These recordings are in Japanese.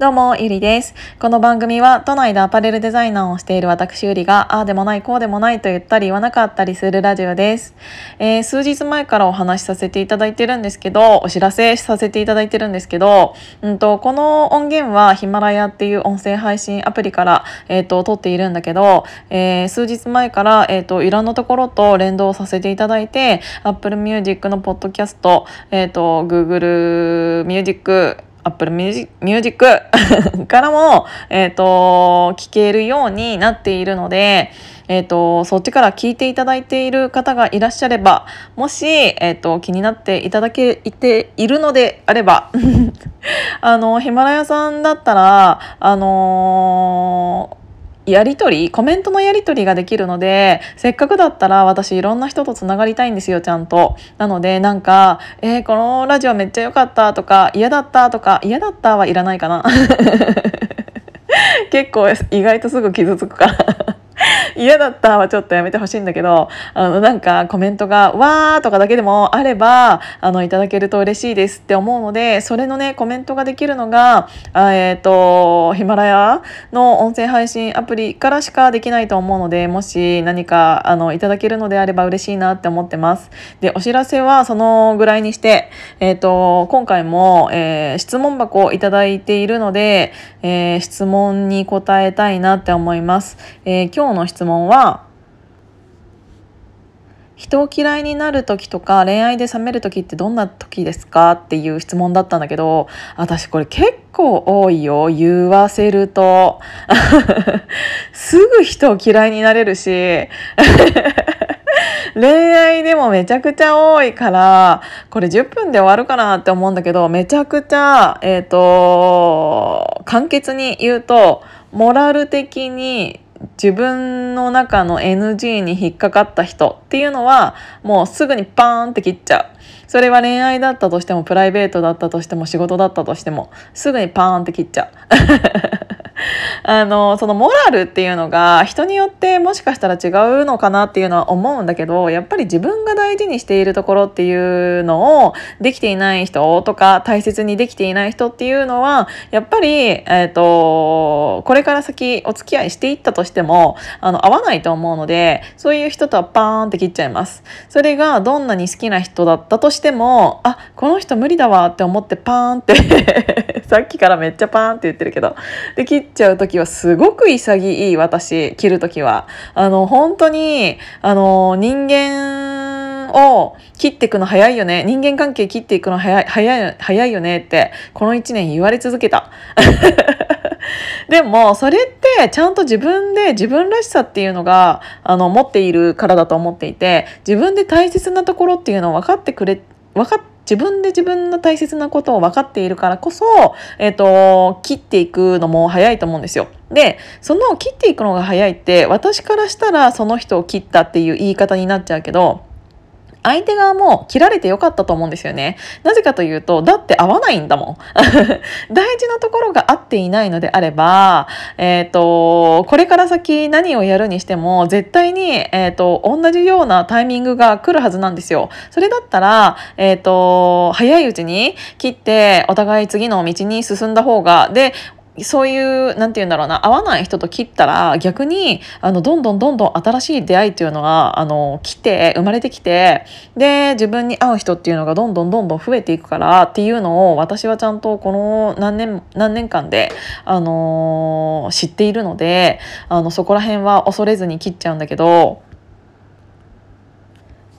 どうも、ゆりです。この番組は都内でアパレルデザイナーをしている私ゆりが、ああでもない、こうでもないと言ったり言わなかったりするラジオです。えー、数日前からお話しさせていただいてるんですけど、お知らせさせていただいてるんですけど、うんと、この音源はヒマラヤっていう音声配信アプリから、えっ、ー、と、撮っているんだけど、えー、数日前から、えっ、と、いろんなところと連動させていただいて、Apple Music のポッドキャスト、えっ、と、Google Music、Apple Music からも、えっ、ー、と、聞けるようになっているので、えっ、ー、と、そっちから聞いていただいている方がいらっしゃれば、もし、えっ、ー、と、気になっていただけているのであれば、あの、ヒマラヤさんだったら、あのやり取りコメントのやり取りができるのでせっかくだったら私いろんな人とつながりたいんですよちゃんと。なのでなんか「えー、このラジオめっちゃ良かった」とか「嫌だった」とか「嫌だった」はいらないかな 結構意外とすぐ傷つくから嫌だったはちょっとやめてほしいんだけどあのなんかコメントが「わー」とかだけでもあればあのいただけると嬉しいですって思うのでそれのねコメントができるのがえっ、ー、とヒマラヤの音声配信アプリからしかできないと思うのでもし何かあのいただけるのであれば嬉しいなって思ってます。でお知らせはそのぐらいにして、えーと、今回も、えー、質問箱をいただいているので、えー、質問に答えたいなって思います。えー、今日の質問は人を嫌いになる時とか恋愛で冷める時ってどんな時ですか？っていう質問だったんだけど私これ結構多いよ。言わせると。すぐ人を嫌いになれるし。恋愛でもめちゃくちゃ多いからこれ10分で終わるかなって思うんだけどめちゃくちゃえっ、ー、と簡潔に言うとモラル的に自分の中の NG に引っかかった人っていうのはもうすぐにパーンって切っちゃう。それは恋愛だったとしてもプライベートだったとしても仕事だったとしてもすぐにパーンって切っちゃう。あのそのモラルっていうのが人によってもしかしたら違うのかなっていうのは思うんだけどやっぱり自分が大事にしているところっていうのをできていない人とか大切にできていない人っていうのはやっぱり、えーと、これから先お付き合いしていったとしてもあの合わないと思うのでそういう人とはパーンって切っちゃいます。それがどんなに好きな人だったとしてもあこの人無理だわって思ってパーンって さっきからめっちゃパーンって言ってるけどで切っちゃう時はすごく潔い私切る時はあの本当にあの人間を切っていくの早いよね人間関係切っていくの早い早い早いよねってこの1年言われ続けた。でもそれってちゃんと自分で自分らしさっていうのがあの持っているからだと思っていて自分で大切なところっていうのを分かってくれ分かっ自分で自分の大切なことを分かっているからこそ、えっ、ー、と、切っていくのも早いと思うんですよ。で、その切っていくのが早いって、私からしたらその人を切ったっていう言い方になっちゃうけど、相手側も切られてよかったと思うんですよね。なぜかというと、だって合わないんだもん。大事なところが合っていないのであれば、えっ、ー、と、これから先何をやるにしても、絶対に、えっ、ー、と、同じようなタイミングが来るはずなんですよ。それだったら、えっ、ー、と、早いうちに切って、お互い次の道に進んだ方が、で、そういう何て言うんだろうな合わない人と切ったら逆にあのどんどんどんどん新しい出会いっていうのがあの来て生まれてきてで自分に合う人っていうのがどんどんどんどん増えていくからっていうのを私はちゃんとこの何年何年間で、あのー、知っているのであのそこら辺は恐れずに切っちゃうんだけど。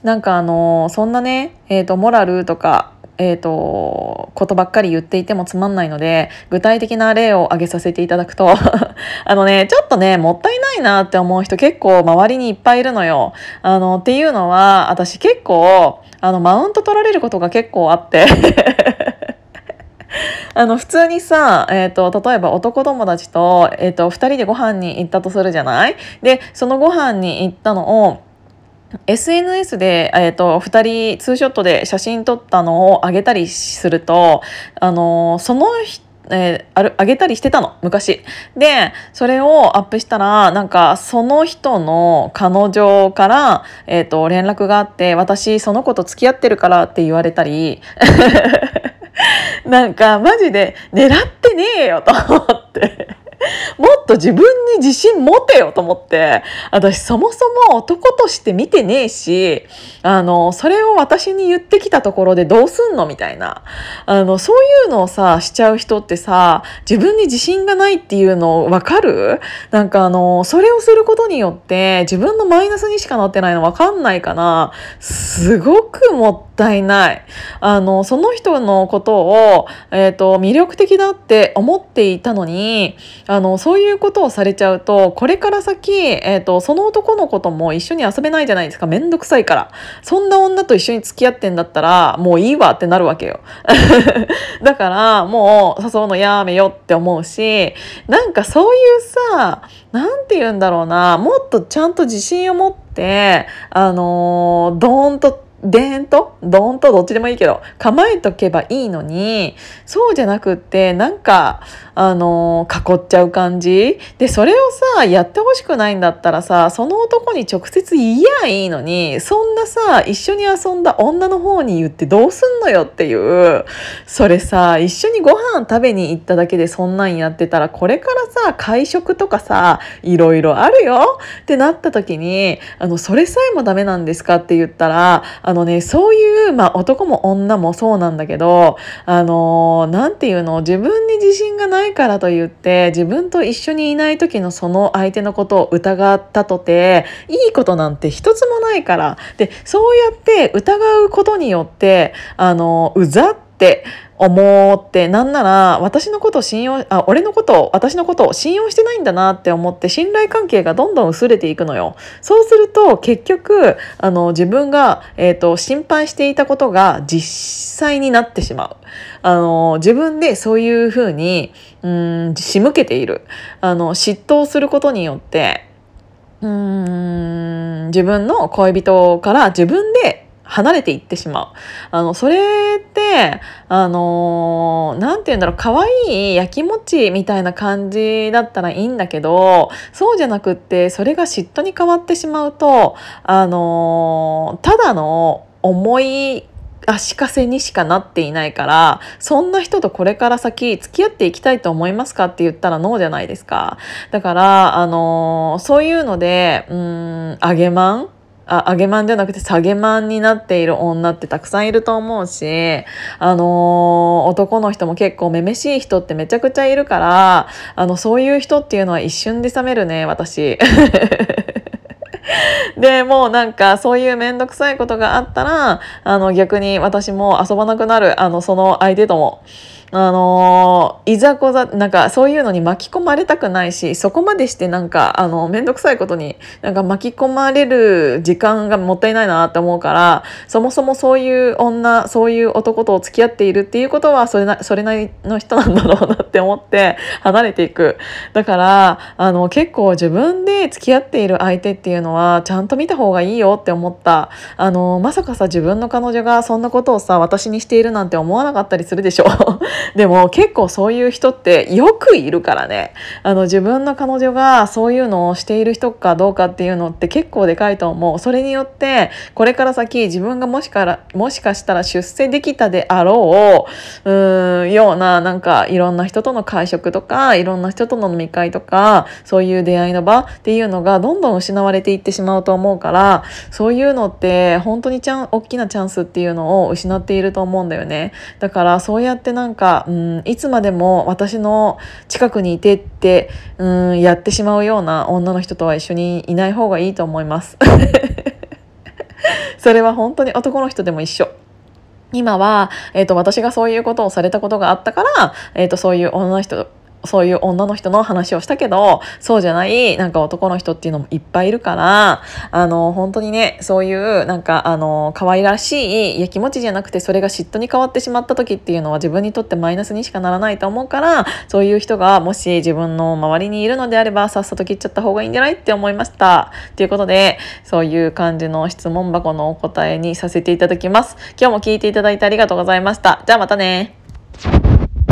なんかあのそんなね、えーとモラルとかえーと、ことばっかり言っていてもつまんないので具体的な例を挙げさせていただくと あのねちょっとねもったいないなって思う人結構周りにいっぱいいるのよ。あのっていうのは私結構あのマウント取られることが結構あって あの普通にさ、えーと、例えば男友達と,、えーと、と2人でご飯に行ったとするじゃない？でそのご飯に行ったのを SNS で、えーと、2人ツーショットで写真撮ったのを上げたりすると、あのその人えー、ある上げたりしてたの昔。でそれをアップしたらなんかその人の彼女から、えーと、連絡があって私その子と付き合ってるからって言われたり なんかマジで狙ってねえよと思って。もっと自分に自信持てよと思って私そもそも男として見てねえしあのそれを私に言ってきたところでどうすんのみたいな。あのそういうのをさしちゃう人ってさ自分に自信がないっていうの分かる？なんかあのそれをすることによって自分のマイナスにしかなってないの分かんないかな。すごくもったいない。あのその人のことを、えーと、魅力的だって思っていたのにあのそういうことをされちゃうとこれから先、えーと、その男の子とも一緒に遊べないじゃないですか。めんどくさいから。そんな女と一緒に付き合ってんだったらもういいわってなるわけよ。だからもう誘うのやめよって思うしなんかそういうさ何て言うんだろうな。もっとちゃんと自信を持ってあのー、ドーンとでーんとドーンとどっちでもいいけど構えとけばいいのにそうじゃなくってなんかあの囲っちゃう感じ。でそれをさやってほしくないんだったらさその男に直接言いやいいのにそんなさ一緒に遊んだ女の方に言ってどうすんのよっていうそれさ一緒にご飯食べに行っただけでそんなんやってたらこれからさ会食とかさいろいろあるよ。ってなった時にあのそれさえもダメなんですかって言ったらあのねそういう、まあ、男も女もそうなんだけどあの何て言うの自分に自信がないないからといって自分と一緒にいない時のその相手のことを疑ったとていいことなんて一つもないから。でそうやって疑うことによってあのうざっって思ってなんなら私のことを信用あ俺のことを私のことを信用してないんだなって思って信頼関係がどんどん薄れていくのよ。そうすると結局あの自分が、えーと、心配していたことが実際になってしまう。あの自分でそういうふうにうん仕向けているあの嫉妬することによってうん自分の恋人から自分で離れていってしまう。あの、それって、あのー、なんて言うんだろう、可愛い焼き餅みたいな感じだったらいいんだけど、そうじゃなくって、それが嫉妬に変わってしまうと、あのー、ただの思い足かせにしかなっていないからそんな人とこれから先付き合っていきたいと思いますかって言ったらノーじゃないですかだからあのそういうのでうんあげまんあ上げマンじゃなくて下げマンになっている女ってたくさんいると思うし、あのー、男の人も結構めめしい人ってめちゃくちゃいるから、あの、そういう人っていうのは一瞬で冷めるね、私。でもうなんかそういう面倒くさいことがあったらあの逆に私も遊ばなくなるあのその相手とも。あのいざこざなんかそういうのに巻き込まれたくないしそこまでしてなんかあの面倒くさいことになんか巻き込まれる時間がもったいないなって思うからそもそもそういう女そういう男と付き合っているっていうことはそれなそれなりの人なんだろうなって思って離れていくだからあの結構自分で付き合っている相手っていうのはちゃんと見た方がいいよって思った。あのまさかさ自分の彼女がそんなことをさ私にしているなんて思わなかったりするでしょ。でも結構そういう人ってよくいるからね。あの自分の彼女がそういうのをしている人かどうかっていうのって結構でかいと思う。それによってこれから先自分がもしからもしかしたら出世できたであろううーんようななんかいろんな人との会食とかいろんな人との飲み会とかそういう出会いの場っていうのがどんどん失われていってしまうと思うからそういうのって本当にちゃん大きなチャンスっていうのを失っていると思うんだよね。だからそうやってなんかうんいつまでも私の近くにいてってうんやってしまうような女の人とは一緒にいない方がいいと思います。それは本当に男の人でも一緒。今は、えーと、私がそういうことをされたことがあったから、えーとそういう女の人そういう女の人の話をしたけどそうじゃないなんか男の人っていうのもいっぱいいるからあの本当にねそういうなんかあの可愛らしいやきもちじゃなくてそれが嫉妬に変わってしまった時っていうのは自分にとってマイナスにしかならないと思うからそういう人がもし自分の周りにいるのであればさっさと切っちゃった方がいいんじゃないって思いました。ということでそういう感じの質問箱のお答えにさせていただきます。今日も聞いていただいてありがとうございました。じゃあまたね。